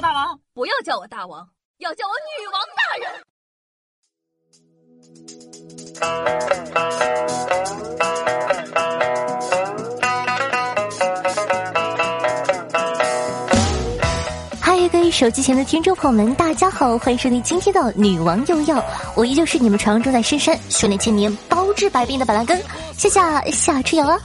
大王，不要叫我大王，要叫我女王大人。手机前的听众朋友们，大家好，欢迎收听今天的《女王又要》，我依旧是你们传说中在深山修炼千年、包治百病的板蓝根，谢谢夏春瑶啊。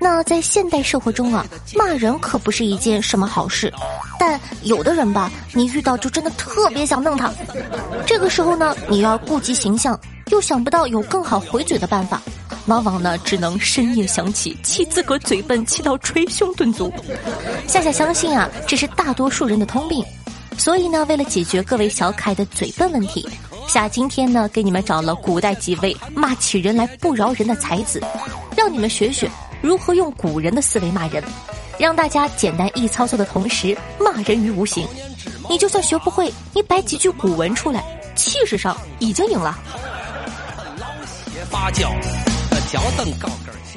那在现代生活中啊，骂人可不是一件什么好事，但有的人吧，你遇到就真的特别想弄他，这个时候呢，你要顾及形象。又想不到有更好回嘴的办法，往往呢只能深夜想起，气自个嘴笨，气到捶胸顿足。夏夏相信啊，这是大多数人的通病。所以呢，为了解决各位小可爱的嘴笨问题，夏今天呢给你们找了古代几位骂起人来不饶人的才子，让你们学学如何用古人的思维骂人，让大家简单易操作的同时骂人于无形。你就算学不会，你摆几句古文出来，气势上已经赢了。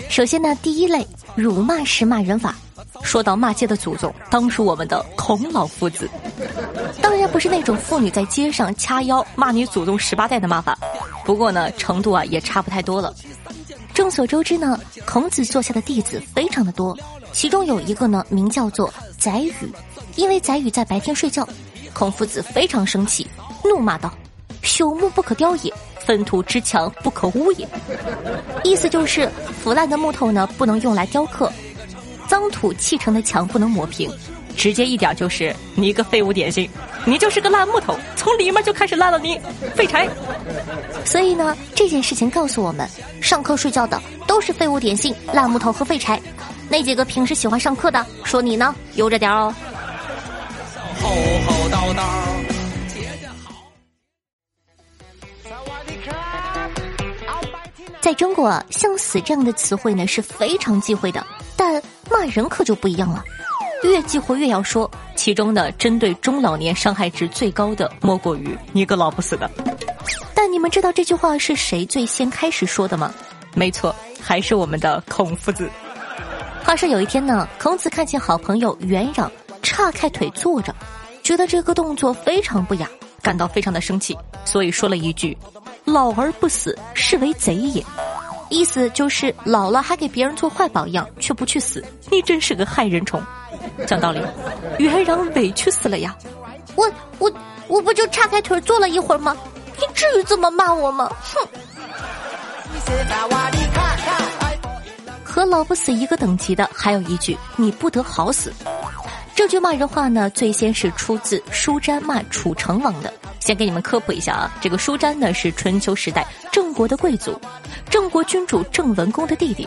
首先呢，第一类辱骂式骂人法。说到骂街的祖宗，当属我们的孔老夫子。当然不是那种妇女在街上掐腰骂你祖宗十八代的骂法，不过呢，程度啊也差不太多了。众所周知呢，孔子座下的弟子非常的多，其中有一个呢名叫做宰予，因为宰予在白天睡觉，孔夫子非常生气，怒骂道：“朽木不可雕也。”粪土之墙不可污也，意思就是腐烂的木头呢不能用来雕刻，脏土砌成的墙不能抹平，直接一点就是你一个废物点心，你就是个烂木头，从里面就开始烂了你，废柴。所以呢，这件事情告诉我们，上课睡觉的都是废物点心、烂木头和废柴，那几个平时喜欢上课的，说你呢，悠着点哦。厚厚道道。在中国，像“死”这样的词汇呢是非常忌讳的，但骂人可就不一样了，越忌讳越要说。其中呢，针对中老年伤害值最高的，莫过于“你个老不死的”。但你们知道这句话是谁最先开始说的吗？没错，还是我们的孔夫子。话说有一天呢，孔子看见好朋友元壤岔开腿坐着，觉得这个动作非常不雅，感到非常的生气，所以说了一句。老而不死，是为贼也。意思就是老了还给别人做坏榜样，却不去死，你真是个害人虫。讲道理，元壤委屈死了呀！我我我不就岔开腿坐了一会儿吗？你至于这么骂我吗？哼！和老不死一个等级的，还有一句：你不得好死。这句骂人话呢，最先是出自舒詹骂楚成王的。先给你们科普一下啊，这个舒詹呢是春秋时代郑国的贵族，郑国君主郑文公的弟弟，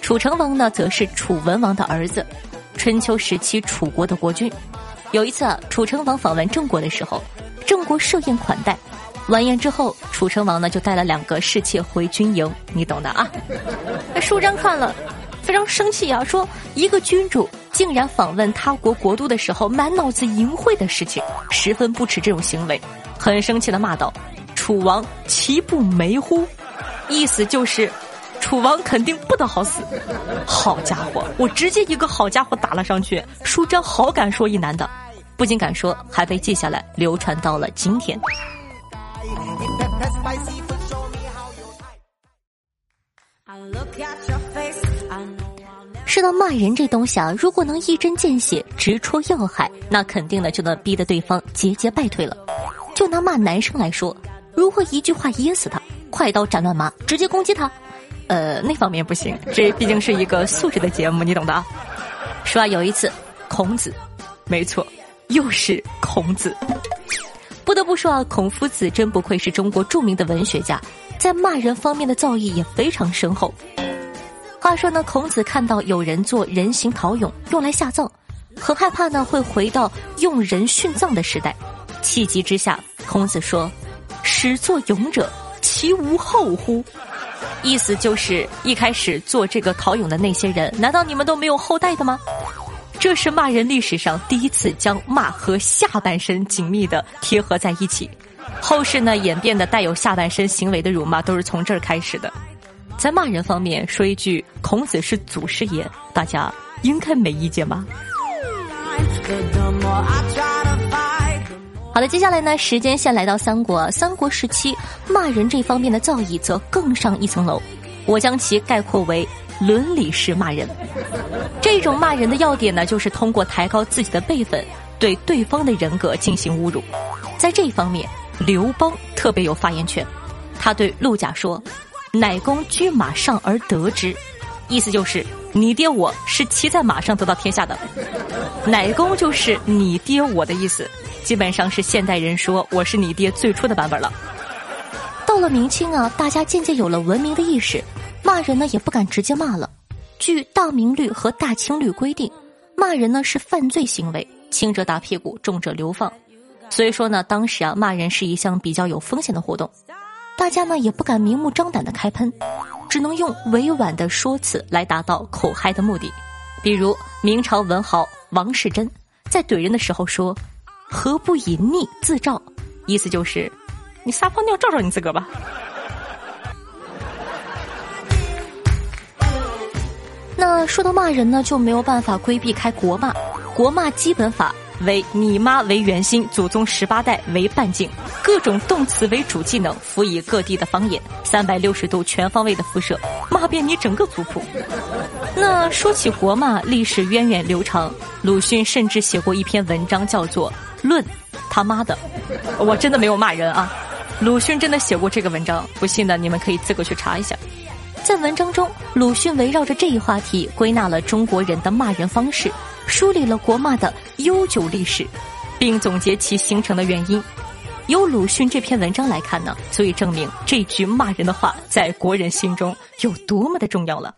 楚成王呢则是楚文王的儿子，春秋时期楚国的国君。有一次啊，楚成王访问郑国的时候，郑国设宴款待，晚宴之后，楚成王呢就带了两个侍妾回军营，你懂的啊。那舒詹看了，非常生气啊，说一个君主。竟然访问他国国都的时候，满脑子淫秽的事情，十分不耻这种行为，很生气的骂道：“楚王其不梅乎？”意思就是，楚王肯定不得好死。好家伙，我直接一个好家伙打了上去。舒张好敢说一男的，不仅敢说，还被记下来，流传到了今天 look at。说到骂人这东西啊，如果能一针见血、直戳要害，那肯定呢就能逼得对方节节败退了。就拿骂男生来说，如何一句话噎死他，快刀斩乱麻，直接攻击他，呃，那方面不行，这毕竟是一个素质的节目，你懂的啊。说啊，有一次，孔子，没错，又是孔子。不得不说啊，孔夫子真不愧是中国著名的文学家，在骂人方面的造诣也非常深厚。话说呢，孔子看到有人做人形陶俑用来下葬，很害怕呢会回到用人殉葬的时代。气急之下，孔子说：“始作俑者，其无后乎？”意思就是一开始做这个陶俑的那些人，难道你们都没有后代的吗？这是骂人历史上第一次将骂和下半身紧密的贴合在一起。后世呢演变的带有下半身行为的辱骂，都是从这儿开始的。在骂人方面说一句“孔子是祖师爷”，大家应该没意见吧？好了，接下来呢，时间线来到三国。三国时期，骂人这方面的造诣则更上一层楼，我将其概括为伦理式骂人。这种骂人的要点呢，就是通过抬高自己的辈分，对对方的人格进行侮辱。在这一方面，刘邦特别有发言权。他对陆贾说：“乃公居马上而得之。”意思就是你爹我是骑在马上得到天下的，乃公就是你爹我的意思，基本上是现代人说我是你爹最初的版本了。到了明清啊，大家渐渐有了文明的意识，骂人呢也不敢直接骂了。据《大明律》和《大清律》规定，骂人呢是犯罪行为，轻者打屁股，重者流放。所以说呢，当时啊骂人是一项比较有风险的活动。大家呢也不敢明目张胆的开喷，只能用委婉的说辞来达到口嗨的目的。比如明朝文豪王世贞在怼人的时候说：“何不以逆自照？”意思就是你撒泡尿照照你自个吧。那说到骂人呢，就没有办法规避开国骂，国骂基本法。为你妈为圆心，祖宗十八代为半径，各种动词为主技能，辅以各地的方言，三百六十度全方位的辐射，骂遍你整个族谱。那说起国骂，历史源远流长，鲁迅甚至写过一篇文章，叫做《论他妈的》。我真的没有骂人啊，鲁迅真的写过这个文章，不信的你们可以自个去查一下。在文章中，鲁迅围绕着这一话题，归纳了中国人的骂人方式。梳理了国骂的悠久历史，并总结其形成的原因。由鲁迅这篇文章来看呢，足以证明这句骂人的话在国人心中有多么的重要了。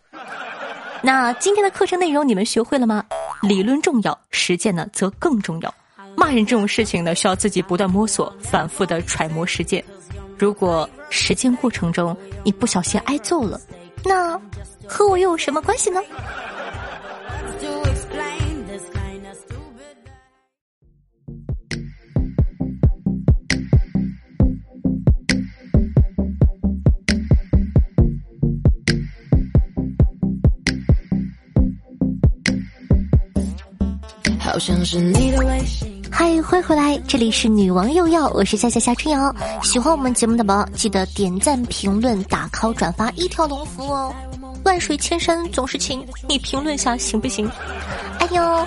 那今天的课程内容你们学会了吗？理论重要，实践呢则更重要。骂人这种事情呢，需要自己不断摸索，反复的揣摩实践。如果实践过程中你不小心挨揍了，那和我又有什么关系呢？像是你的微信。嗨，欢迎回来，这里是女王又要，我是夏夏夏春瑶。喜欢我们节目的宝宝，记得点赞、评论、打 call、转发，一条龙服务哦。万水千山总是情，你评论下行不行？哎呦，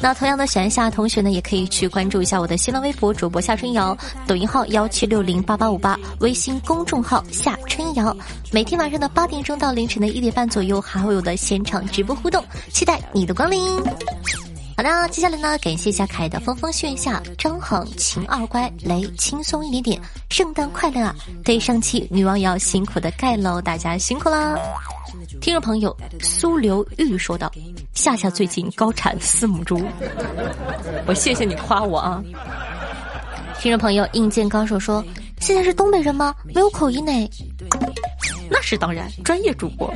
那同样的喜欢夏同学呢，也可以去关注一下我的新浪微博主播夏春瑶，抖音号幺七六零八八五八，微信公众号夏春瑶。每天晚上的八点钟到凌晨的一点半左右，还会有的现场直播互动，期待你的光临。好的，接下来呢，感谢一下凯的风风炫下，张恒秦二乖雷轻松一点点，圣诞快乐啊！对上期女王要辛苦的盖楼，大家辛苦啦！听众朋友苏刘玉说道：“夏夏最近高产四母猪，我谢谢你夸我啊！”听众朋友硬件高手说：“现在是东北人吗？没有口音呢。”是当然，专业主播。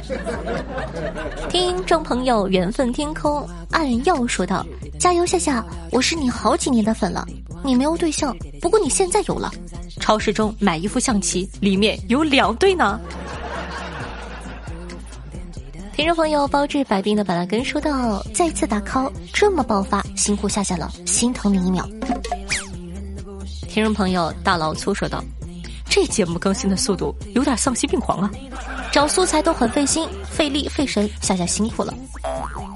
听众朋友，缘分天空暗耀说道：“加油，夏夏，我是你好几年的粉了。你没有对象，不过你现在有了。超市中买一副象棋，里面有两对呢。”听众朋友，包治百病的板蓝根说道：“再次打 call，这么爆发，辛苦夏夏了，心疼你一秒。”听众朋友，大老粗说道。这节目更新的速度有点丧心病狂啊！找素材都很费心、费力、费神，夏夏辛苦了。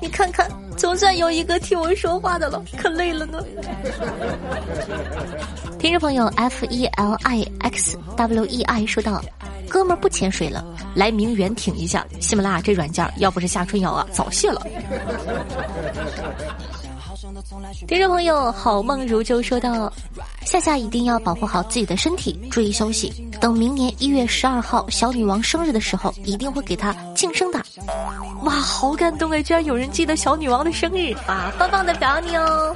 你看看，总算有一个替我说话的了，可累了呢。听众朋友 F E L I X W E I 说道：“哥们儿不潜水了，来名媛挺一下。喜马拉雅这软件，要不是夏春瑶啊，早卸了。”听众朋友，好梦如舟说道：“夏夏一定要保护好自己的身体，注意休息。等明年一月十二号小女王生日的时候，一定会给她庆生的。”哇，好感动哎！居然有人记得小女王的生日，哇，棒棒的表扬你哦！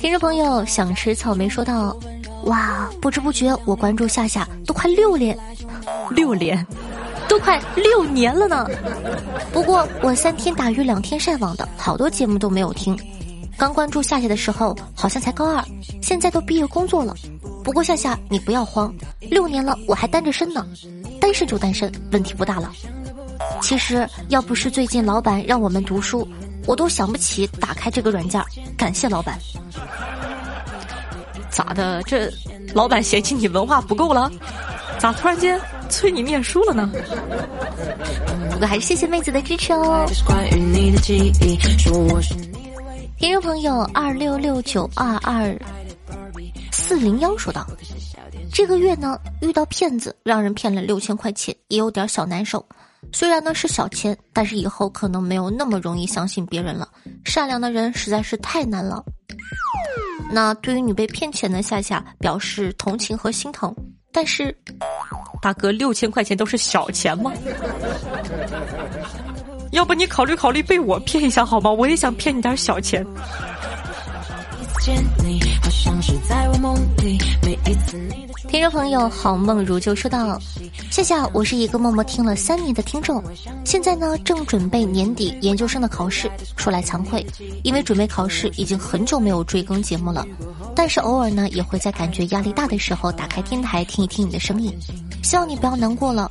听众朋友想吃草莓说道：“哇，不知不觉我关注夏夏都快六连，六连。”都快六年了呢，不过我三天打鱼两天晒网的，好多节目都没有听。刚关注夏夏的时候，好像才高二，现在都毕业工作了。不过夏夏你不要慌，六年了我还单着身呢，单身就单身，问题不大了。其实要不是最近老板让我们读书，我都想不起打开这个软件。感谢老板。咋的？这老板嫌弃你文化不够了？咋突然间催你念书了呢？不过还是谢谢妹子的支持哦。听众朋友二六六九二二四零幺说道：“这个月呢遇到骗子，让人骗了六千块钱，也有点小难受。虽然呢是小钱，但是以后可能没有那么容易相信别人了。善良的人实在是太难了。”那对于你被骗钱的夏夏表示同情和心疼，但是，大哥六千块钱都是小钱吗？要不你考虑考虑被我骗一下好吗？我也想骗你点小钱。听众朋友，好梦如旧说道：“夏夏，我是一个默默听了三年的听众，现在呢正准备年底研究生的考试。说来惭愧，因为准备考试已经很久没有追更节目了，但是偶尔呢也会在感觉压力大的时候打开天台听一听你的声音。希望你不要难过了。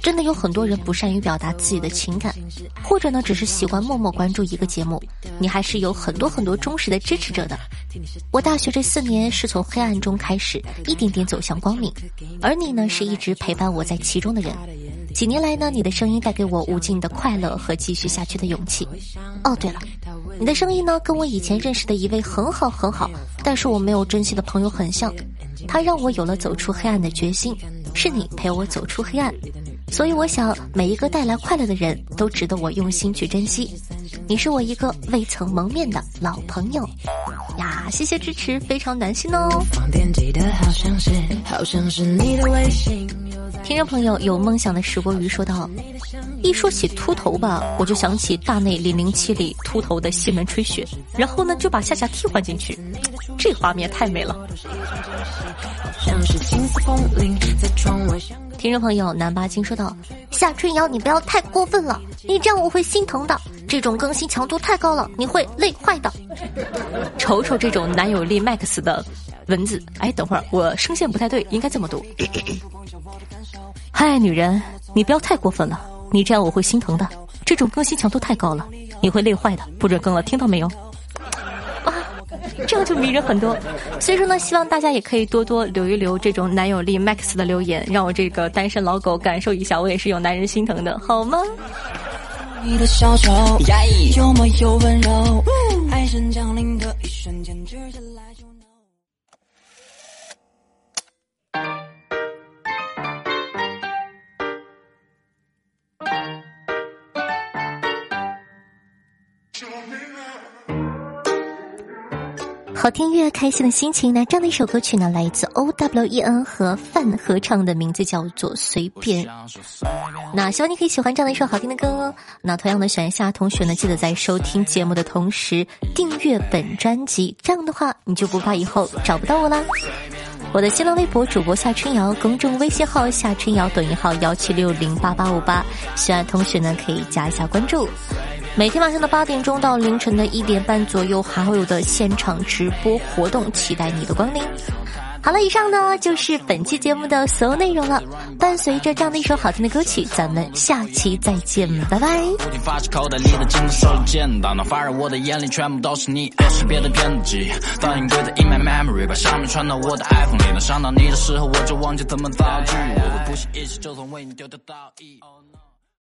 真的有很多人不善于表达自己的情感，或者呢只是习惯默默关注一个节目，你还是有很多很多忠实的支持者的。我大学这四年是从黑暗中开始，一点点走向。光明，而你呢，是一直陪伴我在其中的人。几年来呢，你的声音带给我无尽的快乐和继续下去的勇气。哦，对了，你的声音呢，跟我以前认识的一位很好很好，但是我没有珍惜的朋友很像。他让我有了走出黑暗的决心，是你陪我走出黑暗。所以我想，每一个带来快乐的人都值得我用心去珍惜。你是我一个未曾蒙面的老朋友。呀，谢谢支持，非常暖心哦。听众朋友有梦想的石锅鱼说道：“一说起秃头吧，我就想起大内零零七里秃头的西门吹雪，然后呢就把夏夏替换进去，这画面太美了。”听众朋友南八金说道：“夏春瑶，你不要太过分了，你这样我会心疼的。这种更新强度太高了，你会累坏的。”瞅瞅这种男友力 max 的文字，哎，等会儿我声线不太对，应该这么读。嗨，女人，你不要太过分了，你这样我会心疼的。这种更新强度太高了，你会累坏的，不准更了，听到没有？啊，这样就迷人很多。所以说呢，希望大家也可以多多留一留这种男友力 max 的留言，让我这个单身老狗感受一下，我也是有男人心疼的，好吗？你的小丑，有没有温柔，爱神降临的一瞬间，直接好听乐，开心的心情。那这样的一首歌曲呢，来自 O W E N 和范合唱的名字叫做《随便》。那希望你可以喜欢这样的一首好听的歌。那同样的，选一下同学呢，记得在收听节目的同时订阅本专辑，这样的话你就不怕以后找不到我啦。我的新浪微博主播夏春瑶，公众微信号夏春瑶，抖音号幺七六零八八五八，喜欢同学呢可以加一下关注。每天晚上的八点钟到凌晨的一点半左右还会有的现场直播活动期待你的光临。好了以上呢就是本期节目的所有内容了。伴随着这样的一首好听的歌曲咱们下期再见拜拜。不停发着口袋里的镜子说着见到你发现我的眼里全部都是你。爱是别的骗自己倒影对着 inmy memory 把上面传到我的 iphone 里能伤到你的时候我就忘记怎么造句。我会不惜一切就算为你丢掉道义